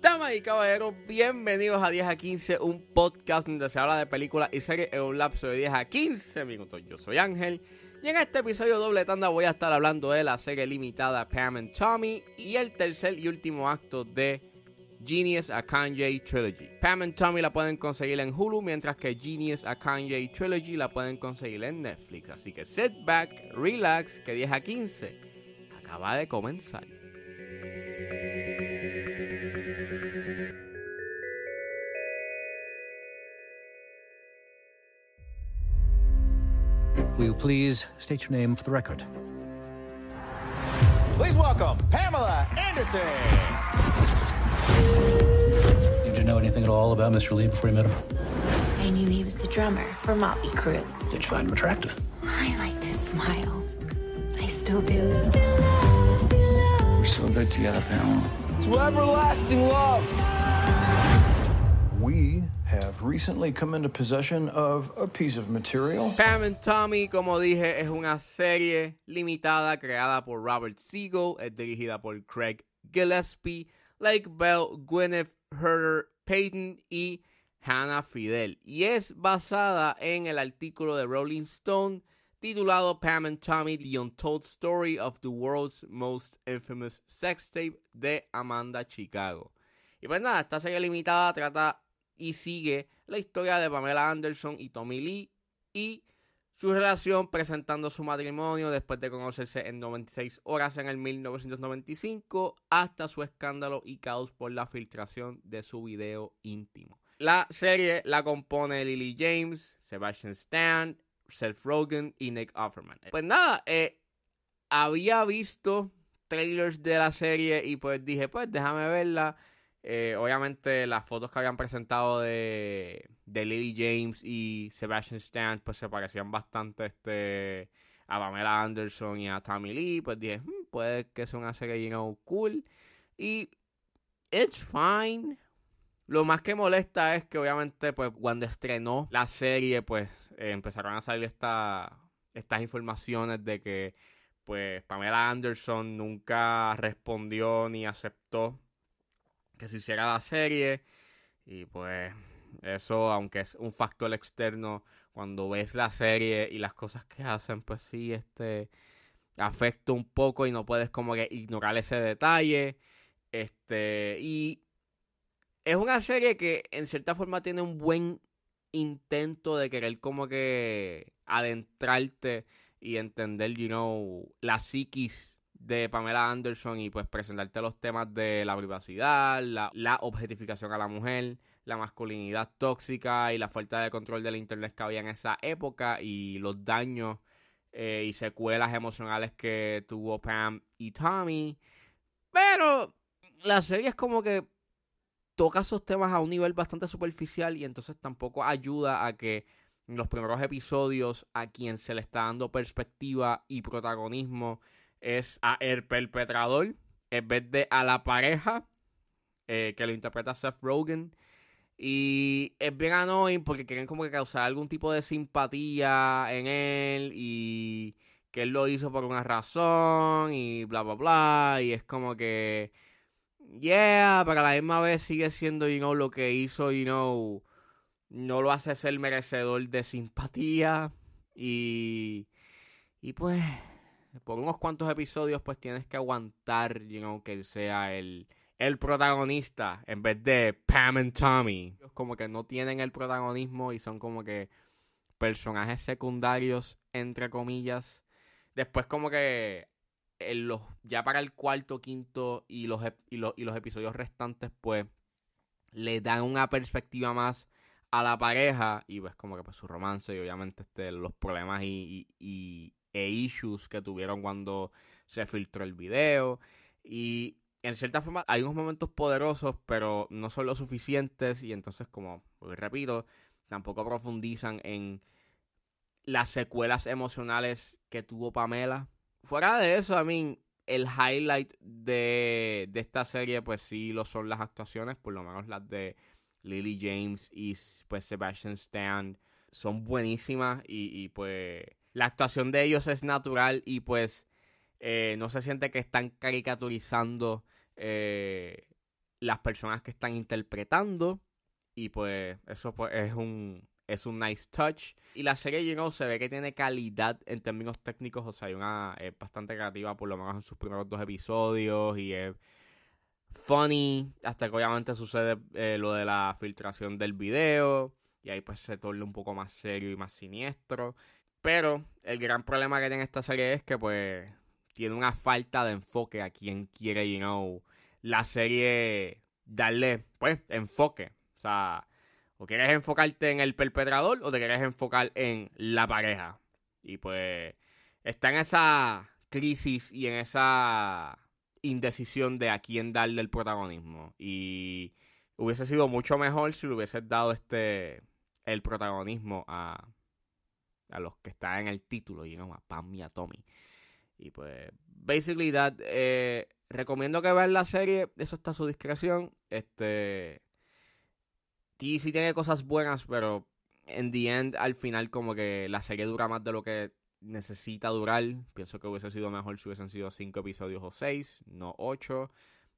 Damas y caballeros, bienvenidos a 10 a 15, un podcast donde se habla de películas y series en un lapso de 10 a 15 minutos. Yo soy Ángel y en este episodio doble tanda voy a estar hablando de la serie limitada Pam and Tommy y el tercer y último acto de Genius a Kanye Trilogy. Pam and Tommy la pueden conseguir en Hulu, mientras que Genius a Kanye Trilogy la pueden conseguir en Netflix. Así que sit back, relax, que 10 a 15 acaba de comenzar. Will you please state your name for the record? Please welcome Pamela Anderson. Did you know anything at all about Mr. Lee before you met him? I knew he was the drummer for Motley Crue. Did you find him attractive? I like his smile. I still do. We're so good together, Pamela. To everlasting love. We have recently come into possession of a piece of material. Pam and Tommy, como dije, es una serie limitada creada por Robert Siegel, es dirigida por Craig Gillespie, Lake Bell, Gwyneth Herder Payton y Hannah Fidel. Y es basada en el artículo de Rolling Stone titulado Pam and Tommy, The Untold Story of the World's Most Infamous Sex Tape de Amanda Chicago. Y pues nada, esta serie limitada trata y sigue la historia de Pamela Anderson y Tommy Lee y su relación presentando su matrimonio después de conocerse en 96 horas en el 1995 hasta su escándalo y caos por la filtración de su video íntimo. La serie la compone Lily James, Sebastian Stan, Seth Rogen y Nick Offerman. Pues nada, eh, había visto trailers de la serie y pues dije, pues déjame verla. Eh, obviamente las fotos que habían presentado de, de Lily James y Sebastian Stan pues se parecían bastante este, a Pamela Anderson y a Tommy Lee. Pues dije, "Hmm, puede que sea una serie, you cool. Y it's fine. Lo más que molesta es que obviamente pues cuando estrenó la serie pues eh, empezaron a salir esta, estas informaciones de que pues Pamela Anderson nunca respondió ni aceptó que se hiciera la serie. Y pues eso, aunque es un factor externo, cuando ves la serie y las cosas que hacen, pues sí, este afecta un poco y no puedes como que ignorar ese detalle. Este, y es una serie que en cierta forma tiene un buen intento de querer como que adentrarte y entender, you know, la psiquis de Pamela Anderson y pues presentarte los temas de la privacidad, la, objetificación a la mujer, la masculinidad tóxica y la falta de control del internet que había en esa época y los daños eh, y secuelas emocionales que tuvo Pam y Tommy. Pero la serie es como que toca esos temas a un nivel bastante superficial y entonces tampoco ayuda a que en los primeros episodios a quien se le está dando perspectiva y protagonismo es a el perpetrador en vez de a la pareja eh, que lo interpreta Seth Rogen. Y es bien annoying porque quieren como que causar algún tipo de simpatía en él y que él lo hizo por una razón y bla bla bla. Y es como que, yeah, pero a la misma vez sigue siendo, you know, lo que hizo, you know, no lo hace ser merecedor de simpatía. Y, y pues, por unos cuantos episodios, pues tienes que aguantar, you know, que sea el, el protagonista en vez de Pam and Tommy. Como que no tienen el protagonismo y son como que personajes secundarios, entre comillas. Después como que en los, ya para el cuarto, quinto y los, y, los, y los episodios restantes, pues le dan una perspectiva más a la pareja y pues como que pues su romance y obviamente este, los problemas y- e issues que tuvieron cuando se filtró el video. Y en cierta forma hay unos momentos poderosos pero no son lo suficientes y entonces como repito tampoco profundizan en las secuelas emocionales que tuvo Pamela. Fuera de eso a mí el highlight de, de esta serie pues sí lo son las actuaciones por lo menos las de Lily James y pues Sebastian Stan son buenísimas y, pues la actuación de ellos es natural y pues eh, no se siente que están caricaturizando eh, las personas que están interpretando. Y pues eso pues, es un es un nice touch. Y la serie you know, se ve que tiene calidad en términos técnicos. O sea hay una es bastante creativa por lo menos en sus primeros dos episodios. Y es funny. Hasta que obviamente sucede eh, lo de la filtración del video. Y ahí pues se torna un poco más serio y más siniestro pero el gran problema que tiene esta serie es que pues tiene una falta de enfoque a quien quiere you know la serie darle, pues, enfoque. O sea, o quieres enfocarte en el perpetrador o te quieres enfocar en la pareja. Y pues está en esa crisis y en esa indecisión de a quién darle el protagonismo. Y hubiese sido mucho mejor si le hubieses dado este el protagonismo a, a los que están en el título, y no a Pam y a Tommy. Y pues, basically that, eh, recomiendo que vean la serie, eso está a su discreción. Este. Sí, sí tiene cosas buenas, pero en the end, al final, como que la serie dura más de lo que necesita durar. Pienso que hubiese sido mejor si hubiesen sido cinco episodios o seis, no ocho.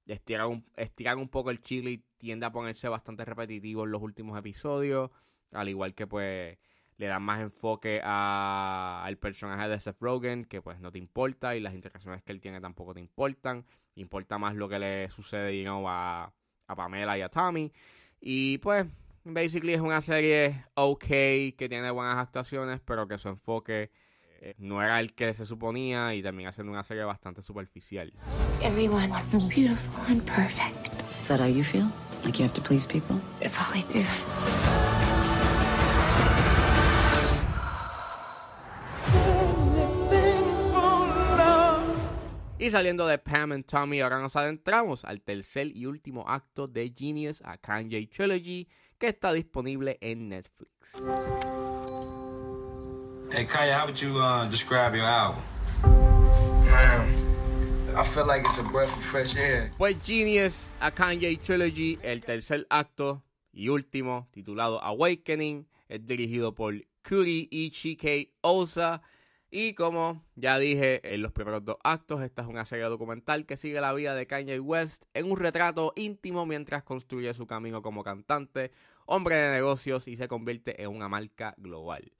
Estiran un, estiran un poco el chile y tiende a ponerse bastante repetitivo en los últimos episodios. Al igual que, pues le dan más enfoque al personaje de Seth Rogen, que pues no te importa, y las interacciones que él tiene tampoco te importan. Importa más lo que le sucede you know, a, a Pamela y a Tommy. Y pues, basically es una serie ok, que tiene buenas actuaciones, pero que su enfoque eh, no era el que se suponía y termina siendo una serie bastante superficial. Everyone wants me beautiful and perfect. Is that how you feel? Like you have to please people? It's all I do. Y saliendo de Pam and Tommy, ahora nos adentramos al tercer y último acto de Genius a Kanye Trilogy, que está disponible en Netflix. Hey Kanye, how would you uh, describe your album? Man, I feel like it's a breath of fresh air. Pues Genius a Kanye Trilogy, el tercer acto y último, titulado Awakening, es dirigido por Kuri Ichike Osa y como ya dije en los primeros dos actos, esta es una serie documental que sigue la vida de Kanye West en un retrato íntimo mientras construye su camino como cantante, hombre de negocios y se convierte en una marca global.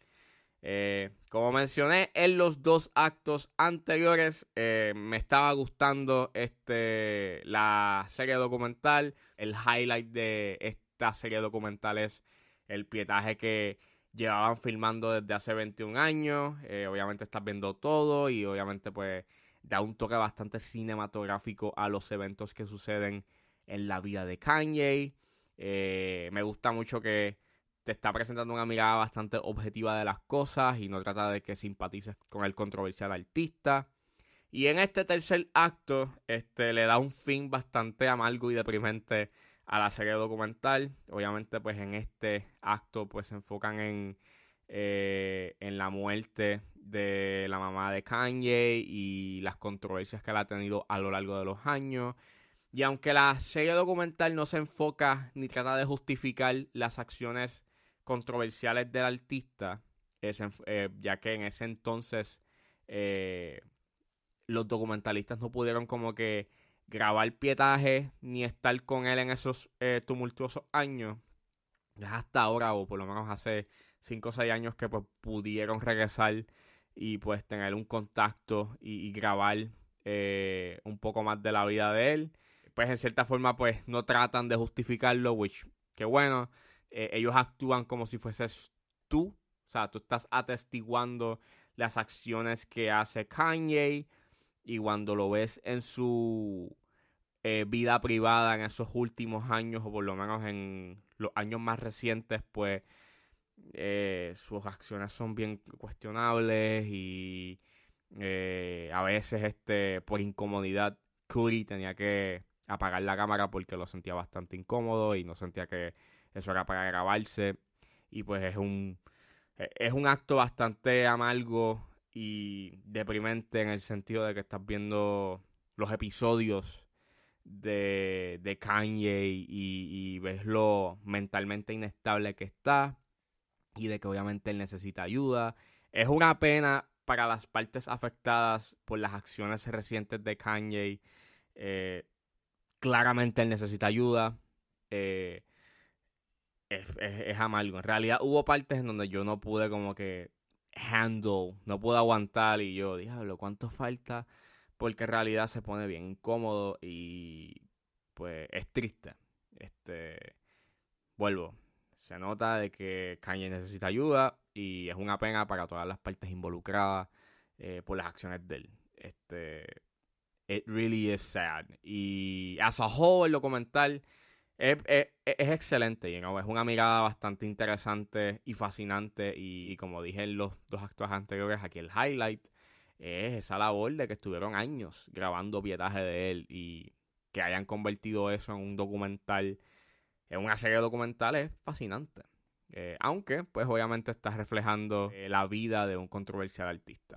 Eh, como mencioné en los dos actos anteriores, eh, me estaba gustando este, la serie documental. El highlight de esta serie documental es el pietaje que llevaban filmando desde hace 21 años. Eh, obviamente estás viendo todo y obviamente pues da un toque bastante cinematográfico a los eventos que suceden en la vida de Kanye. Eh, me gusta mucho que te está presentando una mirada bastante objetiva de las cosas y no trata de que simpatices con el controversial artista. Y en este tercer acto, este, le da un fin bastante amargo y deprimente a la serie documental. Obviamente, pues en este acto, pues se enfocan en, eh, en la muerte de la mamá de Kanye y las controversias que él ha tenido a lo largo de los años. Y aunque la serie documental no se enfoca ni trata de justificar las acciones controversiales del artista, eh, ya que en ese entonces eh, los documentalistas no pudieron como que grabar pietaje ni estar con él en esos eh, tumultuosos años. Es hasta ahora, o por lo menos hace 5 o 6 años que pues pudieron regresar y pues tener un contacto y, grabar eh, un poco más de la vida de él. Pues en cierta forma pues no tratan de justificarlo, which, que bueno, eh, ellos actúan como si fueses tú. O sea, tú estás atestiguando las acciones que hace Kanye y cuando lo ves en su eh, vida privada en esos últimos años, o por lo menos en los años más recientes, pues eh, sus acciones son bien cuestionables y eh, a veces este por incomodidad Curry tenía que apagar la cámara porque lo sentía bastante incómodo y no sentía que eso era para grabarse. Y pues es un es un acto bastante amargo y deprimente en el sentido de que estás viendo los episodios de, de Kanye y, ves lo mentalmente inestable que está y de que obviamente él necesita ayuda. Es una pena para las partes afectadas por las acciones recientes de Kanye, eh, claramente él necesita ayuda. Eh, es, es, amargo. En realidad hubo partes en donde yo no pude como que handle, no pude aguantar y yo, diablo, ¿cuánto falta? Porque en realidad se pone bien incómodo y pues es triste. Este, vuelvo, se nota de que Kanye necesita ayuda y es una pena para todas las partes involucradas eh, por las acciones de él. Este, it really is sad. Y as a whole, el documental es, excelente, es una mirada bastante interesante y fascinante. Y, como dije en los dos actos anteriores, aquí el highlight es esa labor de que estuvieron años grabando pietaje de él y que hayan convertido eso en un documental, en una serie de documentales, es fascinante. Eh, aunque, pues obviamente está reflejando eh, la vida de un controversial artista.